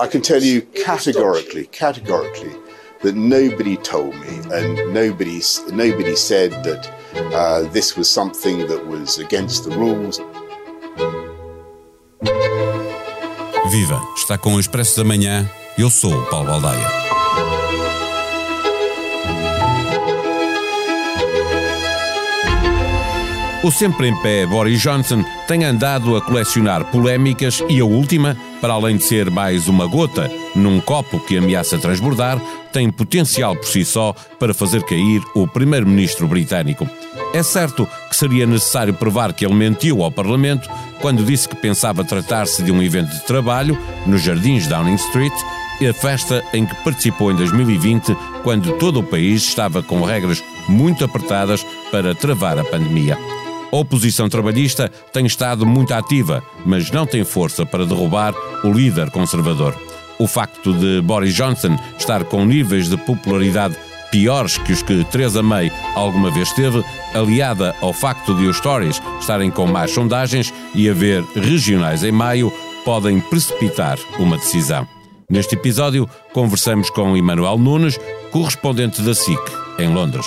I can tell you categorically, categorically, that nobody told me and nobody, nobody said that uh, this was something that was against the rules. Viva! Está com o Expresso da Manhã. Eu sou o Paulo Baldaia. O sempre em pé Boris Johnson tem andado a colecionar polémicas e a última, para além de ser mais uma gota num copo que ameaça transbordar, tem potencial por si só para fazer cair o primeiro-ministro britânico. É certo que seria necessário provar que ele mentiu ao Parlamento quando disse que pensava tratar-se de um evento de trabalho nos jardins Downing Street a festa em que participou em 2020, quando todo o país estava com regras muito apertadas para travar a pandemia. A oposição trabalhista tem estado muito ativa, mas não tem força para derrubar o líder conservador. O facto de Boris Johnson estar com níveis de popularidade piores que os que Theresa May alguma vez teve, aliada ao facto de os Tories estarem com mais sondagens e haver regionais em maio, podem precipitar uma decisão. Neste episódio, conversamos com Emanuel Nunes, correspondente da SIC, em Londres.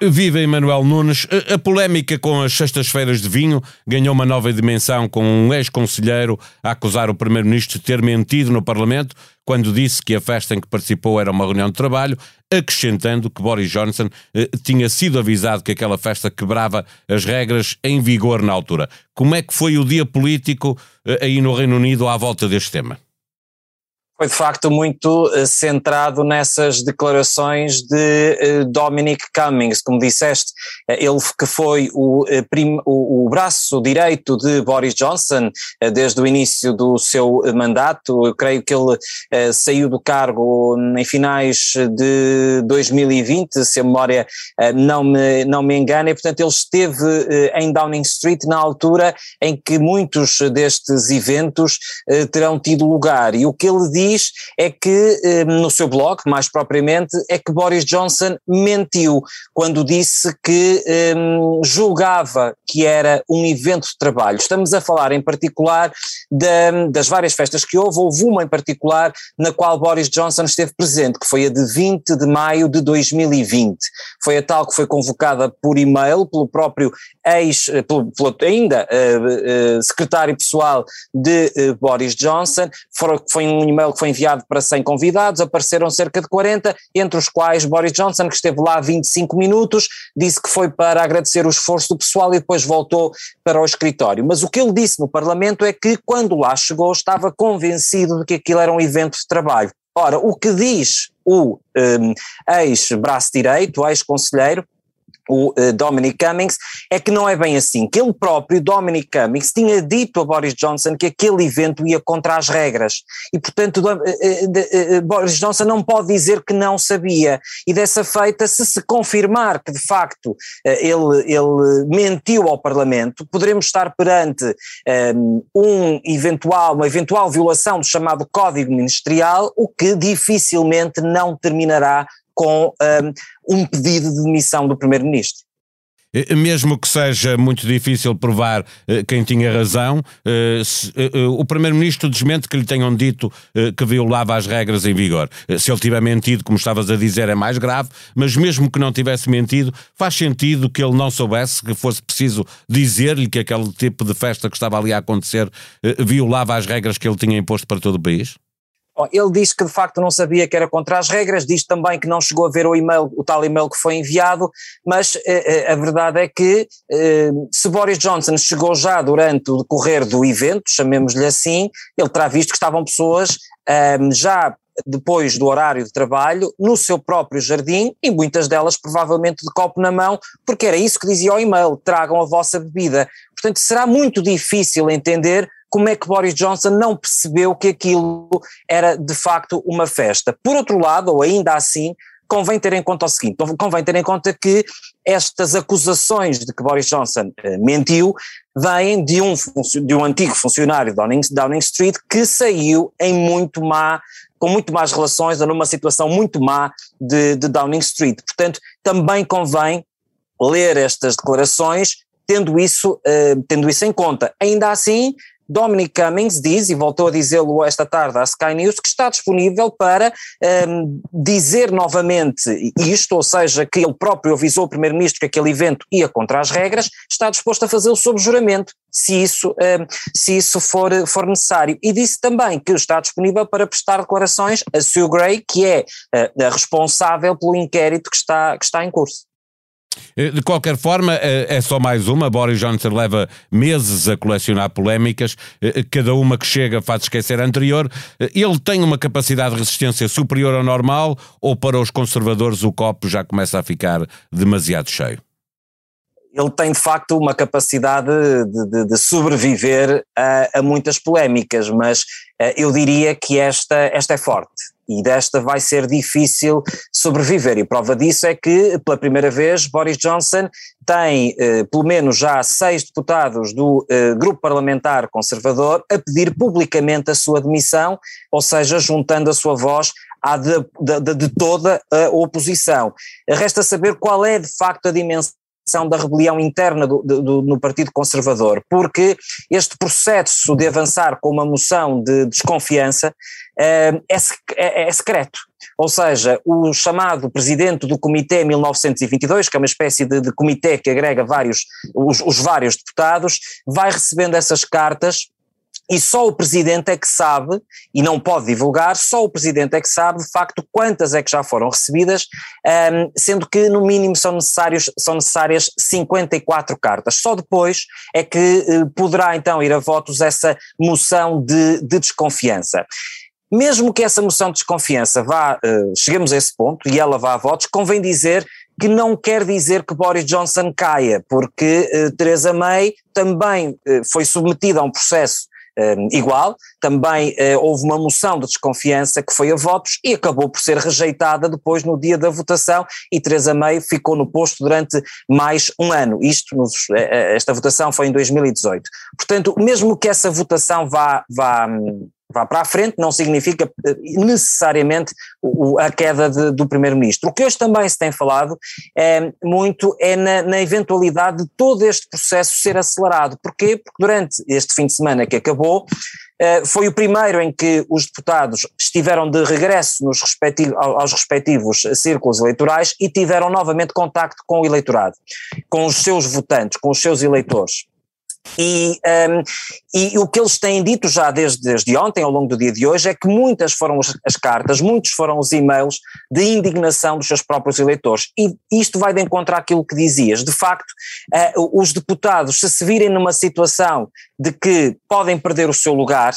Viva Emanuel Nunes. A polémica com as sextas-feiras de vinho ganhou uma nova dimensão com um ex-conselheiro a acusar o Primeiro-Ministro de ter mentido no Parlamento quando disse que a festa em que participou era uma reunião de trabalho, acrescentando que Boris Johnson eh, tinha sido avisado que aquela festa quebrava as regras em vigor na altura. Como é que foi o dia político eh, aí no Reino Unido à volta deste tema? Foi de facto muito uh, centrado nessas declarações de uh, Dominic Cummings, como disseste, uh, ele que foi o, o, braço direito de Boris Johnson desde o início do seu mandato, eu creio que ele saiu do cargo em finais de 2020, se a memória não, me, não me engana, e portanto ele esteve em Downing Street na altura em que muitos destes eventos terão tido lugar, e o que ele diz diz é que, eh, no seu blog, mais propriamente, é que Boris Johnson mentiu quando disse que um, julgava que era um evento de trabalho. Estamos a falar em particular da, das várias festas que houve, houve uma em particular na qual Boris Johnson esteve presente, que foi a de 20 de maio de 2020. Foi a tal que foi convocada por e-mail pelo próprio ex, eh, pelo, pelo ainda uh, uh, secretário pessoal de uh, Boris Johnson, foi, foi um e-mail que foi enviado para 100 convidados, apareceram cerca de 40, entre os quais Boris Johnson, que esteve lá 25 minutos, disse que foi para agradecer o esforço do pessoal e depois voltou para o escritório. Mas o que ele disse no Parlamento é que quando lá chegou estava convencido de que aquilo era um evento de trabalho. Ora, o que diz o um, ex-braço direito, ex-conselheiro, o uh, Dominic Cummings, é que não é bem assim, que ele próprio, Dominic Cummings, tinha dito a Boris Johnson que aquele evento ia contra as regras. E portanto uh, uh, Boris Johnson não pode dizer que não sabia. E dessa feita se se confirmar que de facto ele, ele mentiu ao Parlamento, poderemos estar perante um eventual, uma eventual violação do chamado Código Ministerial, o que dificilmente não terminará com um, um pedido de demissão do Primeiro-Ministro. Eh, mesmo que seja muito difícil provar eh, quem tinha razão, eh, o Primeiro-Ministro desmente que lhe tenham dito que violava as regras em vigor. Se ele tiver mentido, como estavas a dizer, é mais grave, mas mesmo que não tivesse mentido, faz sentido que ele não soubesse que fosse preciso dizer-lhe que aquele tipo de festa que estava ali a acontecer violava as regras que ele tinha imposto para todo o país? Ele diz que de facto não sabia que era contra as regras, diz também que não chegou a ver o e-mail, o tal e-mail que foi enviado, mas eh, eh a verdade é que eh, se Boris Johnson chegou já durante o decorrer do evento, chamemos-lhe assim, ele terá visto que estavam pessoas eh, já depois do horário de trabalho, no seu próprio jardim, e muitas delas provavelmente de copo na mão, porque era isso que dizia o e-mail: tragam a vossa bebida. Portanto, será muito difícil entender como é que Boris Johnson não percebeu que aquilo era de facto uma festa. Por outro lado, ou ainda assim, convém ter em conta o seguinte: convém ter em conta que estas acusações de que Boris Johnson uh, mentiu vêm de um, de um antigo funcionário de Downing, Downing Street que saiu em muito má com muito más relações ou numa situação muito má de, de Downing Street. Portanto, também convém ler estas declarações tendo isso, uh, tendo isso em conta. Ainda assim, Dominic Cummings diz, e voltou a dizê-lo esta tarde à Sky News, que está disponível para um, ehm, dizer novamente isto, ou seja, que ele próprio avisou o Primeiro-Ministro que aquele evento ia contra as regras, está disposto a fazê-lo sob juramento, se isso, um, ehm, se isso for, for necessário. E disse também que está disponível para prestar declarações a Sue Gray, que é uh, a responsável pelo inquérito que está, que está em curso. Eh, de qualquer forma, eh, é só mais uma. Boris Johnson leva meses a colecionar polémicas, eh, cada uma que chega faz esquecer a anterior. Ele tem uma capacidade de resistência superior ao normal ou para os conservadores o copo já começa a ficar demasiado cheio? Ele tem de facto uma capacidade de, de, de sobreviver a, a, muitas polémicas, mas eu diria que esta, esta é forte e desta vai ser difícil sobreviver. E prova disso é que, pela primeira vez, Boris Johnson tem eh, pelo menos já seis deputados do eh, grupo parlamentar conservador a pedir publicamente a sua demissão, ou seja, juntando a sua voz à de, de, de toda a oposição. Resta saber qual é de facto a dimensão da rebelião interna do, do, no Partido Conservador, porque este processo de avançar com uma moção de desconfiança é, é, é secreto. Ou seja, o chamado presidente do Comitê 1922, que é uma espécie de, de comitê que agrega vários, os, os vários deputados, vai recebendo essas cartas e só o presidente é que sabe, e não pode divulgar, só o presidente é que sabe de facto quantas é que já foram recebidas, um, sendo que no mínimo são, necessários, são necessárias 54 cartas. Só depois é que uh, poderá então ir a votos essa moção de, de desconfiança. Mesmo que essa moção de desconfiança vá, uh, cheguemos a esse ponto e ela vá a votos, convém dizer que não quer dizer que Boris Johnson caia, porque uh, Theresa May também foi submetida a um processo igual, também houve uma moção de desconfiança que foi a votos e acabou por ser rejeitada depois no dia da votação e Theresa May ficou no posto durante mais um ano. Isto, nos, esta votação foi em 2018. Portanto, mesmo que essa votação vá, vá hum, vá para a frente, não significa eh, necessariamente a queda de, do Primeiro-Ministro. O que hoje também se tem falado é, muito é na, na, eventualidade de todo este processo ser acelerado. Porquê? Porque durante este fim de semana que acabou, eh, foi o primeiro em que os deputados estiveram de regresso nos respectivos, aos respectivos círculos eleitorais e tiveram novamente contacto com o eleitorado, com os seus votantes, com os seus eleitores. E, um, e, o que eles têm dito já desde, desde ontem, ao longo do dia de hoje, é que muitas foram as, as cartas, muitos foram os e-mails de indignação dos seus próprios eleitores. E isto vai de encontro àquilo que dizias. De facto, uh, os deputados, se se virem numa situação de que podem perder o seu lugar,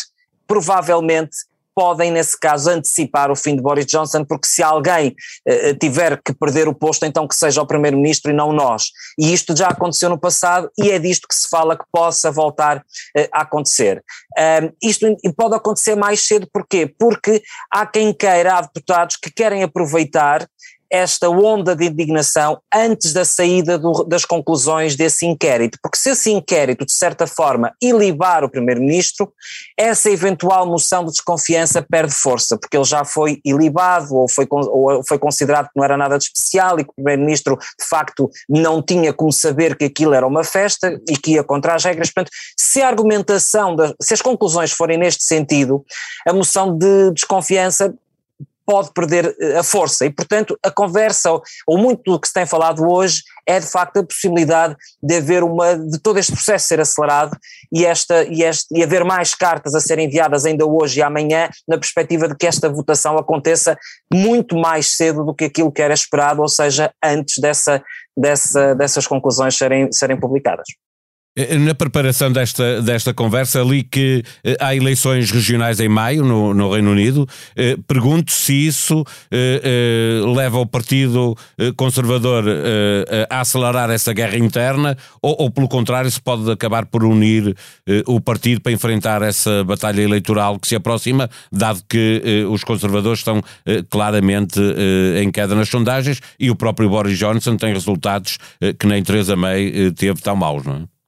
provavelmente podem, nesse caso, antecipar o fim de Boris Johnson, porque se alguém uh, tiver que perder o posto, então que seja o Primeiro-Ministro e não nós. E isto já aconteceu no passado e é disto que se fala que possa voltar uh, a acontecer. Uh, isto pode acontecer mais cedo, porquê? Porque há quem queira, há deputados que querem aproveitar esta onda de indignação antes da saída do, das conclusões desse inquérito, porque se esse inquérito, de certa forma, ilibar o Primeiro-Ministro, essa eventual moção de desconfiança perde força, porque ele já foi ilibado ou foi, ou foi considerado que não era nada de especial e que o Primeiro-Ministro, de facto, não tinha como saber que aquilo era uma festa e que ia contra as regras. Portanto, se a argumentação, se as conclusões forem neste sentido, a moção de desconfiança pode perder eh, a força. E, portanto, a conversa, ou muito do que se tem falado hoje, é de facto a possibilidade de haver uma, de todo este processo ser acelerado e, esta, e, este, e haver mais cartas a serem enviadas ainda hoje e amanhã, na perspectiva de que esta votação aconteça muito mais cedo do que aquilo que era esperado, ou seja, antes dessa, dessa, dessas conclusões serem, serem publicadas. Eh, na preparação desta, desta conversa, li que eh, há eleições regionais em maio no, no Reino Unido. Eh, pergunto se isso eh, eh leva o Partido eh, Conservador a acelerar essa guerra interna ou, ou, pelo contrário, se pode acabar por unir o partido para enfrentar essa batalha eleitoral que se aproxima, dado que os conservadores estão claramente em queda nas sondagens e o próprio Boris Johnson tem resultados que nem Theresa May teve tão maus, não é?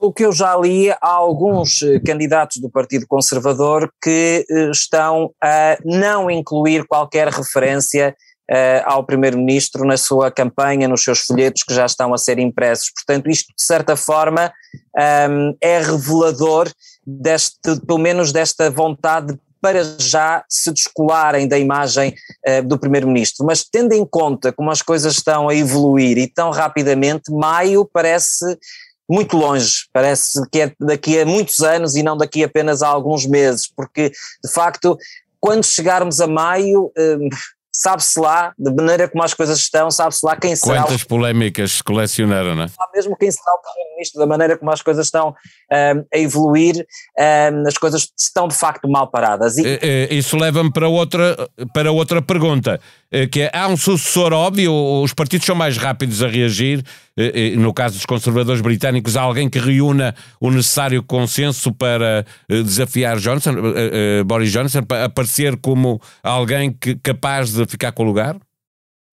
O que eu já li, há alguns eh, candidatos do Partido Conservador que eh, estão a não incluir qualquer referência uh, ao Primeiro-Ministro na sua campanha, nos seus folhetos que já estão a ser impressos. Portanto, isto de certa forma um, ehm, é revelador deste, pelo menos desta vontade para já se descolarem da imagem uh, do Primeiro-Ministro. Mas tendo em conta como as coisas estão a evoluir e tão rapidamente, maio parece muito longe, parece que é daqui a muitos anos e não daqui apenas a alguns meses, porque de facto, quando chegarmos a maio, hum, sabe-se lá, de maneira como as coisas estão, sabe-se lá quem será. Quantas o... polémicas se colecionaram, não é? Sabe mesmo quem será o Primeiro-Ministro, da maneira como as coisas estão um, a evoluir, um, as coisas estão de facto mal paradas. E... Eh, eh, isso leva-me para outra, para outra pergunta. Eh, que é, há um sucessor óbvio, os partidos são mais rápidos a reagir, no caso dos conservadores britânicos, alguém que reúna o necessário consenso para desafiar Johnson, Boris Johnson, para aparecer como alguém que, capaz de ficar com o lugar?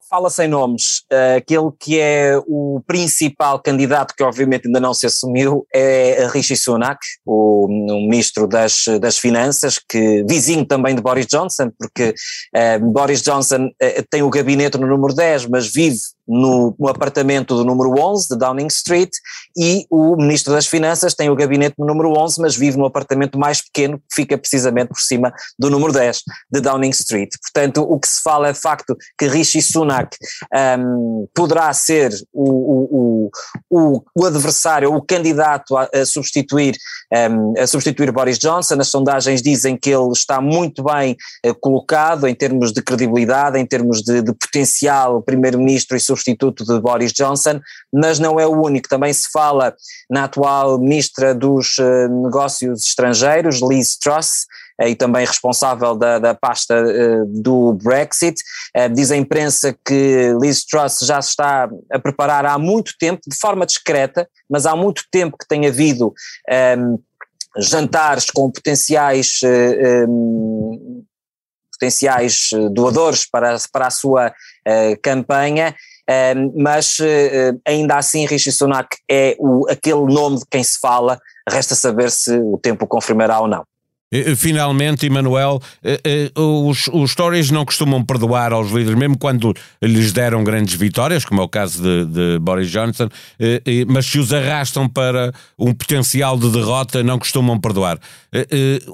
fala sem nomes, aquele que é o principal candidato, que obviamente ainda não se assumiu, é Rishi Sunak, o, ministro das, das Finanças, que vizinho também de Boris Johnson, porque uh, Boris Johnson uh, tem o gabinete no número 10, mas vive no, apartamento do número 11 de Downing Street e o Ministro das Finanças tem o gabinete no número 11, mas vive no apartamento mais pequeno que fica precisamente por cima do número 10 de Downing Street. Portanto, o que se fala é facto que Rishi Sunak um, poderá ser o, o, o, o, adversário, o candidato a, a substituir, um, a substituir Boris Johnson. As sondagens dizem que ele está muito bem uh, colocado em termos de credibilidade, em termos de, de potencial primeiro-ministro e substituto de Boris Johnson, mas não é o único. Também se fala na atual ministra dos uh, Negócios Estrangeiros, Liz Truss, uh, e também responsável da, da pasta uh, do Brexit. diz a imprensa que Liz Truss já se está a preparar há muito tempo, de forma discreta, mas há muito tempo que tem havido um, ehm, jantares com potenciais um, potenciais doadores para, para a sua uh, campanha mas eh, ainda assim Rishi Sunak é o, aquele nome de quem se fala, resta saber se o tempo confirmará ou não. Finalmente, Emanuel, eh, eh, os, os Tories não costumam perdoar aos líderes, mesmo quando lhes deram grandes vitórias, como é o caso de, de, Boris Johnson, eh, mas se os arrastam para um potencial de derrota, não costumam perdoar.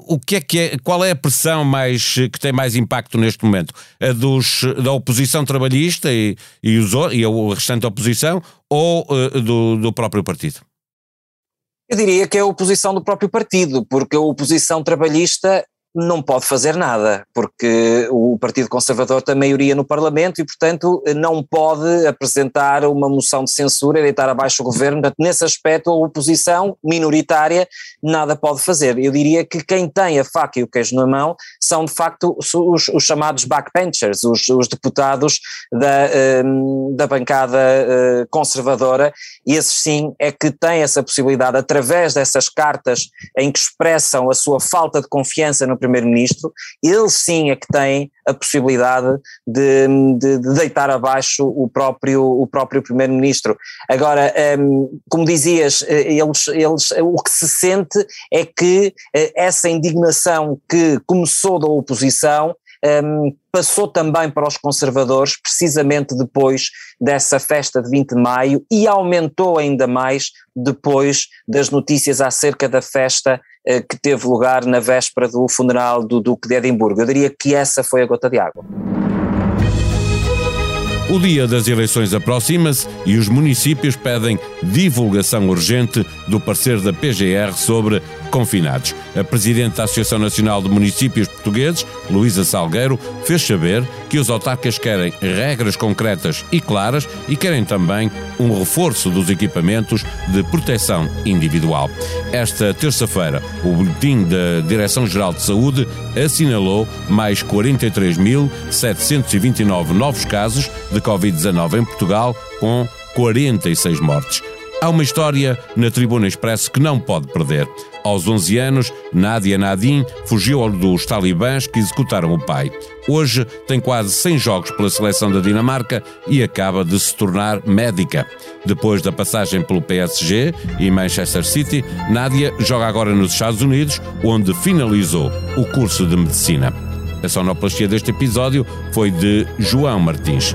O que é que é, qual é a pressão mais, que tem mais impacto neste momento? A dos, da oposição trabalhista e, e, os, e a restante oposição ou do, do próprio partido? Eu diria que é a oposição do próprio partido, porque a oposição trabalhista não pode fazer nada, porque o Partido Conservador tem maioria no Parlamento e, portanto, não pode apresentar uma moção de censura e deitar abaixo o governo. Portanto, nesse aspecto, a oposição minoritária nada pode fazer. Eu diria que quem tem a faca e o queijo na mão são, de facto, os, os chamados backbenchers, os, os deputados da, um, da bancada uh, conservadora, e esses sim é que têm essa possibilidade, através dessas cartas em que expressam a sua falta de confiança no primeiro-ministro, ele sim é que tem a possibilidade de, de, de deitar abaixo o próprio, o próprio primeiro-ministro. Agora, um, como dizias, eh, eles, eles, o que se sente é que eh, essa indignação que começou da oposição um, passou também para os conservadores, precisamente depois dessa festa de 20 de maio, e aumentou ainda mais depois das notícias acerca da festa uh, que teve lugar na véspera do funeral do Duque de Edimburgo. Eu diria que essa foi a gota de água. O dia das eleições aproxima-se e os municípios pedem divulgação urgente do parecer da PGR sobre confinados. A Presidente da Associação Nacional de Municípios Portugueses, Luísa Salgueiro, fez saber que os autarcas querem regras concretas e claras e querem também um reforço dos equipamentos de proteção individual. Esta terça-feira, o Boletim da Direção-Geral de Saúde assinalou mais 43.729 novos casos de Covid-19 em Portugal, com 46 mortes. Há uma história na Tribuna Expresso que não pode perder. Aos 11 anos, Nadia Nadim fugiu dos talibãs que executaram o pai. Hoje tem quase 100 jogos pela seleção da Dinamarca e acaba de se tornar médica. Depois da passagem pelo PSG e Manchester City, Nadia joga agora nos Estados Unidos, onde finalizou o curso de medicina. A sonoplastia deste episódio foi de João Martins.